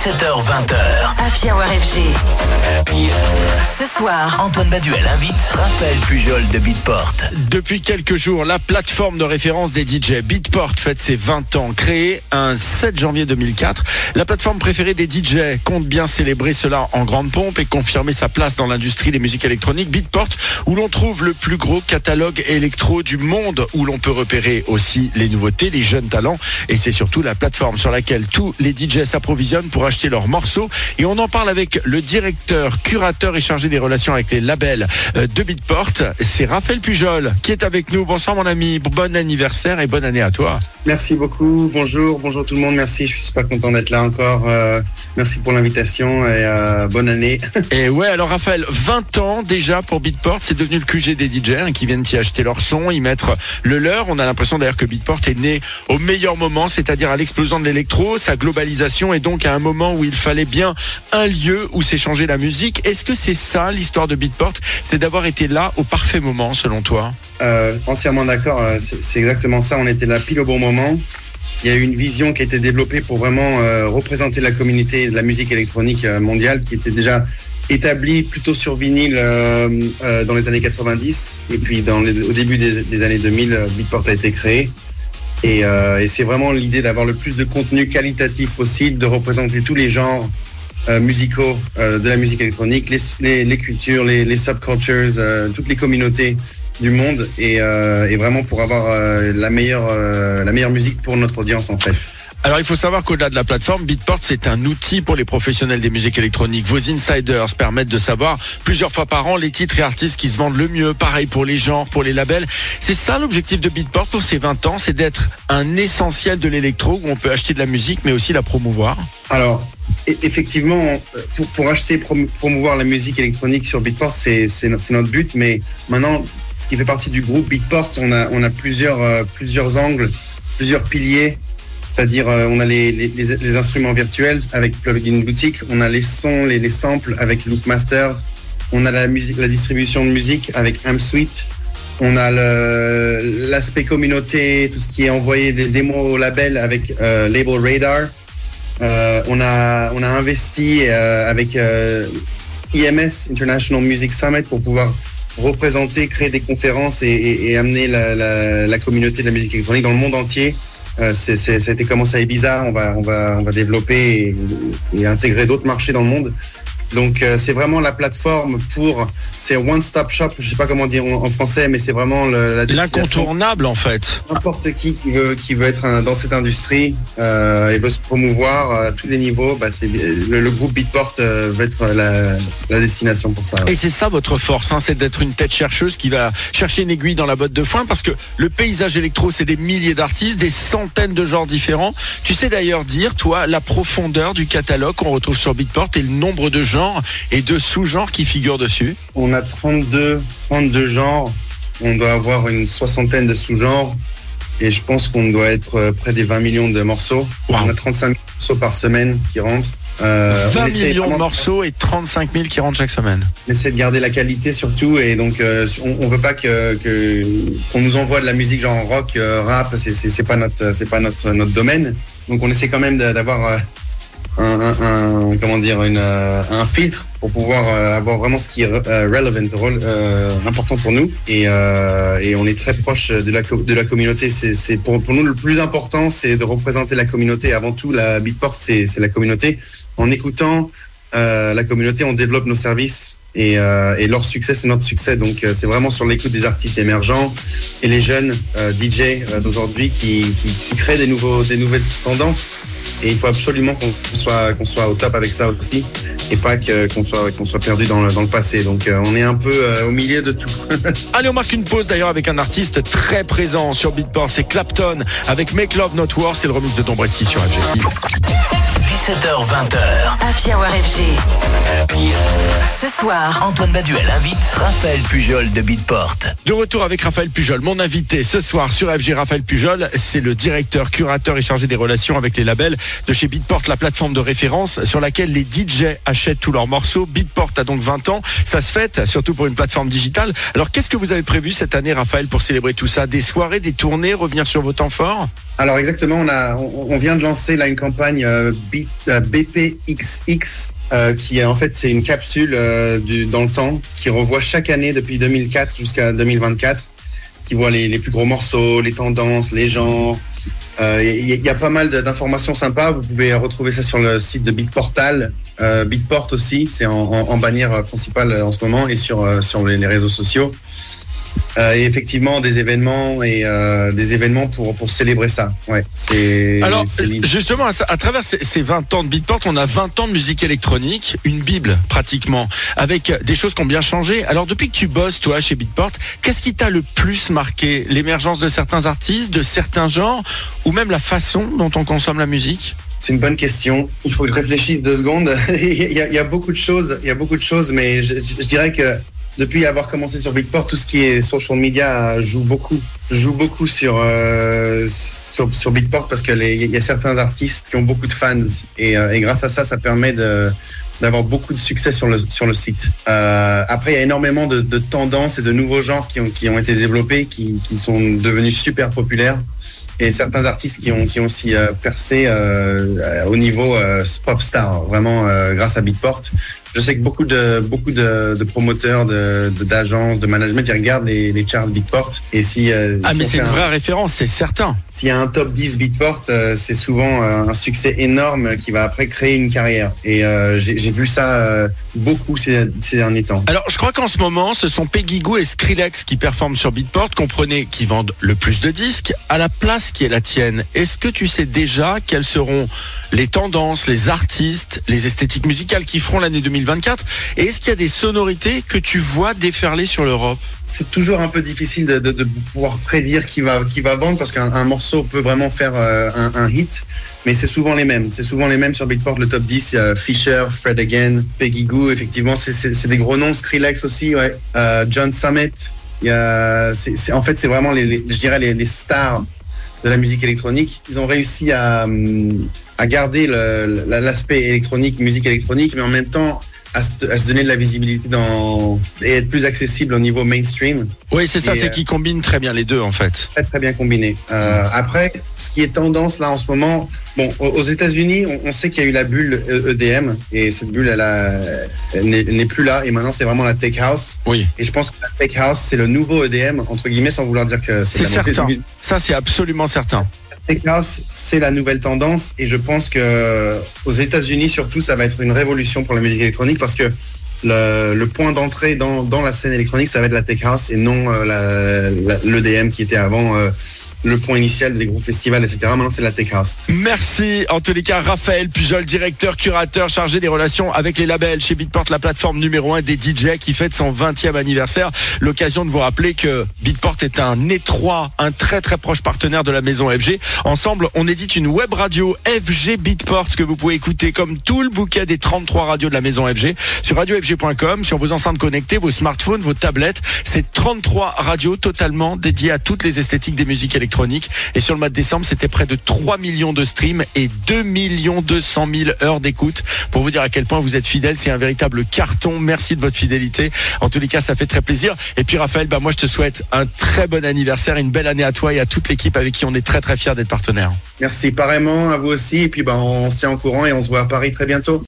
17h20h. Happy Hour FG. Ce soir, Antoine Baduel invite Raphaël Pujol de Beatport. Depuis quelques jours, la plateforme de référence des DJ Beatport fête ses 20 ans. Créée un 7 janvier 2004, la plateforme préférée des DJ compte bien célébrer cela en grande pompe et confirmer sa place dans l'industrie des musiques électroniques. Beatport, où l'on trouve le plus gros catalogue électro du monde, où l'on peut repérer aussi les nouveautés, les jeunes talents. Et c'est surtout la plateforme sur laquelle tous les DJ s'approvisionnent pour acheter leurs morceaux. Et on en parle avec le directeur, curateur et chargé des relations avec les labels euh, de Beatport. C'est Raphaël Pujol qui est avec nous. Bonsoir mon ami, bon anniversaire et bonne année à toi. Merci beaucoup, bonjour, bonjour tout le monde, merci, je suis super content d'être là encore. Euh, merci pour l'invitation et euh, bonne année. Et ouais, alors Raphaël, 20 ans déjà pour Beatport, c'est devenu le QG des DJ hein, qui viennent y acheter leur son, y mettre le leur. On a l'impression d'ailleurs que Beatport est né au meilleur moment, c'est-à-dire à, l'explosion de l'électro, sa globalisation et donc à un moment où il fallait bien un lieu où s'échanger la musique. Est-ce que c'est ça l'histoire de Beatport? C'est d'avoir été là au parfait moment selon toi? Euh, entièrement d'accord, euh, c'est exactement ça, on était là pile au bon moment. Il y a eu une vision qui a été développée pour vraiment euh, représenter la communauté de la musique électronique mondiale qui était déjà établie plutôt sur vinyle dans les années 90 et puis dans les- au début des, des années 2000, euh, Beatport a été créé. Et, euh, et c'est vraiment l'idée d'avoir le plus de contenu qualitatif possible, de représenter tous les genres euh, musicaux euh, de la musique électronique, les, cultures, les, subcultures, toutes les communautés du monde et, vraiment pour avoir la meilleure la meilleure musique pour notre audience en fait. Alors il faut savoir qu'au-delà de la plateforme, Beatport c'est un outil pour les professionnels des musiques électroniques. Vos insiders permettent de savoir plusieurs fois par an les titres et artistes qui se vendent le mieux. Pareil pour les genres, pour les labels. C'est ça l'objectif de Beatport pour ces 20 ans, c'est d'être un essentiel de l'électro où on peut acheter de la musique mais aussi la promouvoir. Alors e- effectivement pour, pour acheter prom- promouvoir la musique électronique sur Beatport c'est c'est no- c'est notre but mais maintenant ce qui fait partie du groupe Beatport on a euh, plusieurs angles plusieurs piliers c'est-à-dire euh, on a les, instruments virtuels avec Plugin Boutique, on a les sons, les, les samples avec Loop Masters, on a la distribution de musique avec Amp Suite, on a l'aspect communauté, tout ce qui est envoyé des démos au label avec euh, Label Radar. Euh, on a investi avec IMS International Music Summit pour pouvoir représenter, créer des conférences et, amener la communauté de la musique électronique dans le monde entier. Euh, ça été commencé à Ibiza, on va, on va, développer et intégrer d'autres marchés dans le monde. Donc euh, c'est vraiment la plateforme pour, c'est one stop shop, je sais pas comment dire en, en français, mais c'est vraiment le, la destination L'incontournable en fait. n'importe qui qui veut qui veut être un- dans cette industrie euh, et veut se promouvoir à tous les niveaux, bah c'est le, le groupe Beatport euh, va être la, la destination pour ça. Et c'est ça votre force, hein, c'est d'être une tête chercheuse qui va chercher une aiguille dans la botte de foin parce que le paysage électro, c'est des milliers d'artistes, des centaines de genres différents. Tu sais d'ailleurs dire, toi, la profondeur du catalogue qu'on retrouve sur Beatport et le nombre de genres et de sous-genres qui figurent dessus. On a 32 32 genres, on doit avoir une soixantaine de sous-genres et je pense qu'on doit être euh, près des 20 millions de morceaux. Wow. On a 35 000 morceaux par semaine qui rentrent. Euh, on 20 essaie millions de morceaux et 35 000 qui rentrent chaque semaine. on essaie de garder la qualité surtout et donc euh, on, on veut pas que qu'on nous envoie de la musique genre rock euh, rap c'est pas notre c'est pas notre notre domaine donc on essaie quand même d'avoir euh, un, comment dire une euh, un filtre pour pouvoir euh, avoir vraiment ce qui est euh, relevant rel- important pour nous. Et et on est très proche de la de la communauté. C'est pour pour nous le plus important c'est de représenter la communauté. Avant tout la Beatport c'est la communauté. En écoutant la communauté, on développe nos services. Et, et leur succès, c'est notre succès. Donc, c'est vraiment sur l'écoute des artistes émergents et les jeunes DJ d'aujourd'hui qui, qui, qui créent des, nouveaux, des nouvelles tendances. Et il faut absolument qu'on soit, qu'on soit au top avec ça aussi et pas qu'on soit, qu'on soit perdu dans le, dans le passé. Donc, euh, on est un peu euh, au milieu de tout. Allez, on marque une pause d'ailleurs avec un artiste très présent sur Beatport, c'est Clapton avec Make Love Not War, c'est le remix de Dombreski sur FG. 17h20h. Happy Hour FG. Ce soir, Antoine Baduel invite Raphaël Pujol de Beatport. De retour avec Raphaël Pujol, mon invité ce soir sur FG Raphaël Pujol, c'est le directeur, curateur et chargé des relations avec les labels de chez Beatport, la plateforme de référence sur laquelle les DJ achètent tous leurs morceaux. Beatport a donc 20 ans, ça se fête, surtout pour une plateforme digitale. Alors qu'est-ce que vous avez prévu cette année Raphaël pour célébrer tout ça? Des soirées, des tournées, revenir sur vos temps forts? Alors exactement, on, vient de lancer là une campagne euh, BPXX euh, qui est en fait c'est une capsule dans le temps qui revoit chaque année depuis 2004 jusqu'à 2024, qui voit les, plus gros morceaux, les tendances, les genres. Il y, a pas mal d'informations sympas. Vous pouvez retrouver ça sur le site de Bitportal, Bitport aussi, c'est en, bannière principale en ce moment et sur les réseaux sociaux. Euh, et effectivement des événements et euh, des événements pour pour célébrer ça. Ouais, c'est. Alors justement à, travers ces, 20 ans de Beatport, on a 20 ans de musique électronique, une bible pratiquement, avec des choses qui ont bien changé. Alors depuis que tu bosses toi chez Beatport, qu'est-ce qui t'a le plus marqué? L'émergence de certains artistes, de certains genres, ou même la façon dont on consomme la musique? C'est une bonne question. Il faut que je réfléchisse deux secondes. il, y a, beaucoup de choses, il y a beaucoup de choses, mais je, je dirais que depuis avoir commencé sur Beatport, tout ce qui est social media joue beaucoup, joue beaucoup sur euh, sur, Beatport parce que il y a certains artistes qui ont beaucoup de fans et, euh, grâce à ça, ça permet d'avoir beaucoup de succès sur le sur le site. Euh, après, il y a énormément de, tendances et de nouveaux genres qui ont qui ont été développés, qui qui sont devenus super populaires et certains artistes qui ont qui ont aussi percé au niveau euh, star, vraiment grâce à Beatport je sais que beaucoup de beaucoup de, de promoteurs, de d'agences, de, management, ils regardent les, les charts Beatport. Et si euh, ah mais c'est une vraie référence, c'est certain. S'il y a un top 10 Beatport, euh, c'est souvent euh, un succès énorme qui va après créer une carrière. Et j'ai vu ça beaucoup ces, ces, derniers temps. Alors je crois qu'en ce moment, ce sont Peggy Goo et Skrillex qui performent sur Beatport. Comprenez qui vendent le plus de disques à la place qui est la tienne. Est-ce que tu sais déjà quelles seront les tendances, les artistes, les esthétiques musicales qui feront l'année 2020 2024. Et est-ce qu'il y a des sonorités que tu vois déferler sur l'Europe? C'est toujours un peu difficile de, pouvoir prédire qui va, qui va vendre parce qu'un morceau peut vraiment faire euh, un, hit. Mais c'est souvent les mêmes. C'est souvent les mêmes sur Beatport, le top 10. Il y a Fisher, Fred Again, Peggy Goo. Effectivement, c'est des gros noms. Skrillex aussi, ouais. Euh, John Summit. Il y a, en fait, c'est vraiment, les, je dirais, les, les stars de la musique électronique. Ils ont réussi à, à garder l'aspect électronique, musique électronique, mais en même temps à se, donner de la visibilité dans et être plus accessible au niveau mainstream. Oui, c'est ça, c'est euh, qui combine très bien les deux en fait. Très très bien combiné. Euh, après, ce qui est tendance là en ce moment, bon, aux États-Unis, on, sait qu'il y a eu la bulle EDM et cette bulle, elle, n'est plus là et maintenant c'est vraiment la tech house. Oui. Et je pense que la tech house c'est le nouveau EDM entre guillemets, sans vouloir dire que c'est certain. Ça c'est absolument certain c'est la nouvelle tendance et je pense que aux États-Unis surtout, ça va être une révolution pour la musique électronique parce que le, point d'entrée dans, la scène électronique, ça va être la tech house et non euh, l'EDM qui était avant euh, le point initial des gros festivals, etc. Maintenant, c'est la Tech House. Merci, en tous les cas, Raphaël Pujol, directeur, curateur, chargé des relations avec les labels chez Beatport, la plateforme numéro 1 des DJ qui fête son 20e anniversaire. L'occasion de vous rappeler que Beatport est un étroit, un très très proche partenaire de la maison FG. Ensemble, on édite une web radio FG Beatport que vous pouvez écouter comme tout le bouquet des 33 radios de la maison FG sur radiofg.com, sur vos enceintes connectées, vos smartphones, vos tablettes. C'est 33 radios totalement dédiées à toutes les esthétiques des musiques électroniques et sur le mois de décembre, c'était près de 3 millions de streams et 2 millions 200 000 heures d'écoute. Pour vous dire à quel point vous êtes fidèle, c'est un véritable carton. Merci de votre fidélité. En tous les cas, ça fait très plaisir. Et puis Raphaël, bah moi je te souhaite un très bon anniversaire, une belle année à toi et à toute l'équipe avec qui on est très très fiers d'être partenaires. Merci pareillement à vous aussi. Et puis bah on se tient en courant et on se voit à Paris très bientôt.